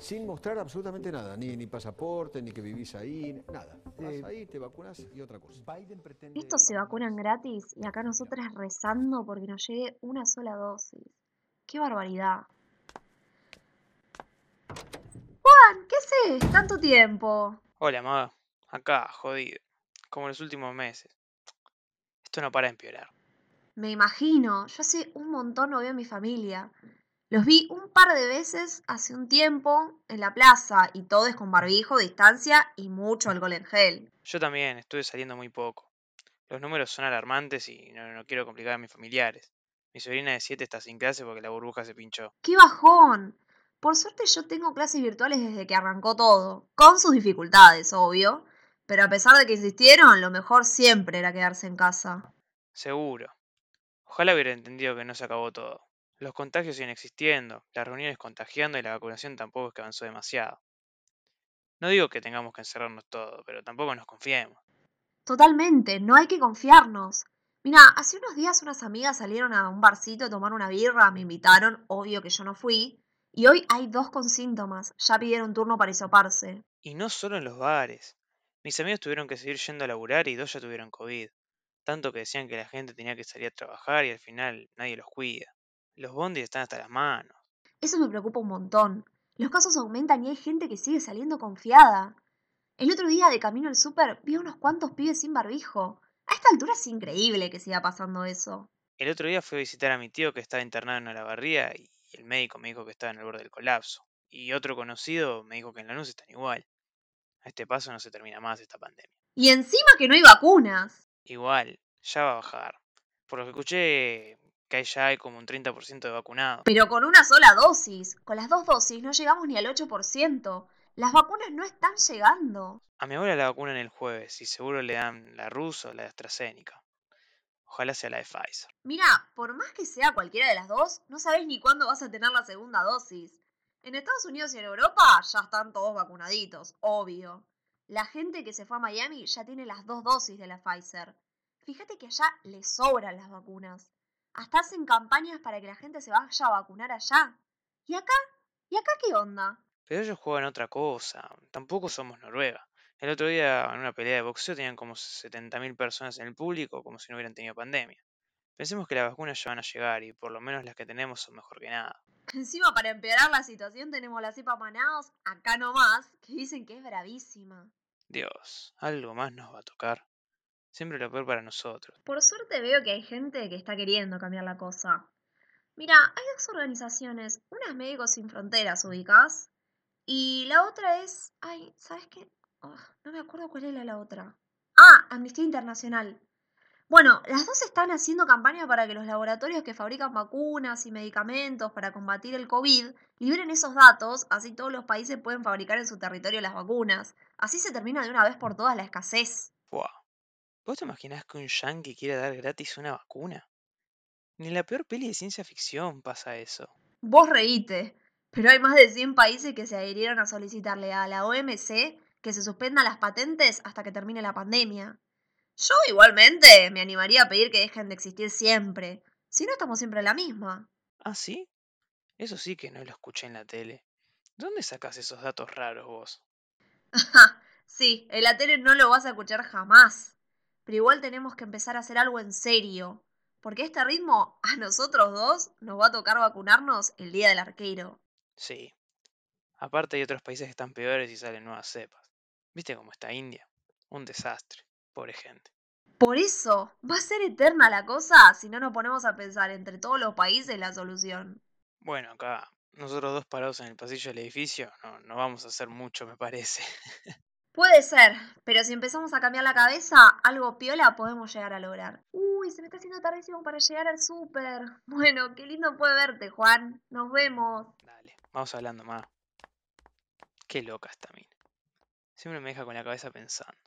sin mostrar absolutamente nada, ni, ni pasaporte, ni que vivís ahí, nada. Vas ahí, te vacunas y otra cosa. Biden pretende Estos se vacunan gratis y acá nosotras rezando porque nos llegue una sola dosis. ¡Qué barbaridad! Juan, ¿qué haces? Tanto tiempo. Hola, maga. Acá, jodido. Como los últimos meses. Esto no para de empeorar. Me imagino, yo hace un montón no veo a mi familia. Los vi un par de veces hace un tiempo en la plaza y todo es con barbijo, distancia y mucho alcohol en gel. Yo también estuve saliendo muy poco. Los números son alarmantes y no, no quiero complicar a mis familiares. Mi sobrina de 7 está sin clase porque la burbuja se pinchó. ¡Qué bajón! Por suerte yo tengo clases virtuales desde que arrancó todo, con sus dificultades, obvio, pero a pesar de que insistieron, lo mejor siempre era quedarse en casa. Seguro. Ojalá hubiera entendido que no se acabó todo. Los contagios siguen existiendo, las reuniones contagiando y la vacunación tampoco es que avanzó demasiado. No digo que tengamos que encerrarnos todo, pero tampoco nos confiemos. Totalmente, no hay que confiarnos. Mira, hace unos días unas amigas salieron a un barcito a tomar una birra, me invitaron, obvio que yo no fui, y hoy hay dos con síntomas, ya pidieron turno para hisoparse. Y no solo en los bares. Mis amigos tuvieron que seguir yendo a laburar y dos ya tuvieron COVID. Tanto que decían que la gente tenía que salir a trabajar y al final nadie los cuida. Los bondis están hasta las manos. Eso me preocupa un montón. Los casos aumentan y hay gente que sigue saliendo confiada. El otro día de camino al súper vi a unos cuantos pibes sin barbijo. A esta altura es increíble que siga pasando eso. El otro día fui a visitar a mi tío que estaba internado en Olavarría y el médico me dijo que estaba en el borde del colapso. Y otro conocido me dijo que en Lanús están igual. A este paso no se termina más esta pandemia. Y encima que no hay vacunas. Igual, ya va a bajar. Por lo que escuché, que ahí ya hay como un 30% de vacunados. Pero con una sola dosis. Con las dos dosis no llegamos ni al 8%. Las vacunas no están llegando. A mi abuela la vacunan el jueves y seguro le dan la rusa o la de AstraZeneca. Ojalá sea la de Pfizer. Mira, por más que sea cualquiera de las dos, no sabes ni cuándo vas a tener la segunda dosis. En Estados Unidos y en Europa ya están todos vacunaditos, obvio. La gente que se fue a Miami ya tiene las dos dosis de la Pfizer. Fíjate que allá les sobran las vacunas. Hasta hacen campañas para que la gente se vaya a vacunar allá. ¿Y acá? ¿Y acá qué onda? Pero ellos juegan otra cosa. Tampoco somos Noruega. El otro día en una pelea de boxeo tenían como 70.000 personas en el público como si no hubieran tenido pandemia. Pensemos que las vacunas ya van a llegar y por lo menos las que tenemos son mejor que nada. Encima, para empeorar la situación, tenemos la cepa Manaos, acá nomás, que dicen que es bravísima. Dios, algo más nos va a tocar. Siempre lo peor para nosotros. Por suerte veo que hay gente que está queriendo cambiar la cosa. Mira, hay dos organizaciones. Una es Médicos Sin Fronteras, ubicás. Y la otra es. Ay, ¿sabes qué? Oh, no me acuerdo cuál era la otra. Ah, Amnistía Internacional. Bueno, las dos están haciendo campaña para que los laboratorios que fabrican vacunas y medicamentos para combatir el COVID liberen esos datos, así todos los países pueden fabricar en su territorio las vacunas. Así se termina de una vez por todas la escasez. Buah. ¿Vos te imaginás que un yankee quiera dar gratis una vacuna? Ni en la peor peli de ciencia ficción pasa eso. Vos reíte, pero hay más de 100 países que se adhirieron a solicitarle a la OMC que se suspendan las patentes hasta que termine la pandemia. Yo igualmente me animaría a pedir que dejen de existir siempre. Si no, estamos siempre en la misma. ¿Ah, sí? Eso sí que no lo escuché en la tele. ¿Dónde sacas esos datos raros vos? sí, en la tele no lo vas a escuchar jamás. Pero igual tenemos que empezar a hacer algo en serio. Porque a este ritmo, a nosotros dos nos va a tocar vacunarnos el día del arquero. Sí. Aparte hay otros países que están peores y salen nuevas cepas. ¿Viste cómo está India? Un desastre. Pobre gente. Por eso, va a ser eterna la cosa si no nos ponemos a pensar entre todos los países la solución. Bueno, acá, nosotros dos parados en el pasillo del edificio, no, no vamos a hacer mucho, me parece. Puede ser, pero si empezamos a cambiar la cabeza, algo piola podemos llegar a lograr. Uy, se me está haciendo tardísimo para llegar al súper. Bueno, qué lindo puede verte, Juan. Nos vemos. Dale, vamos hablando más. Qué loca esta mina. Siempre me deja con la cabeza pensando.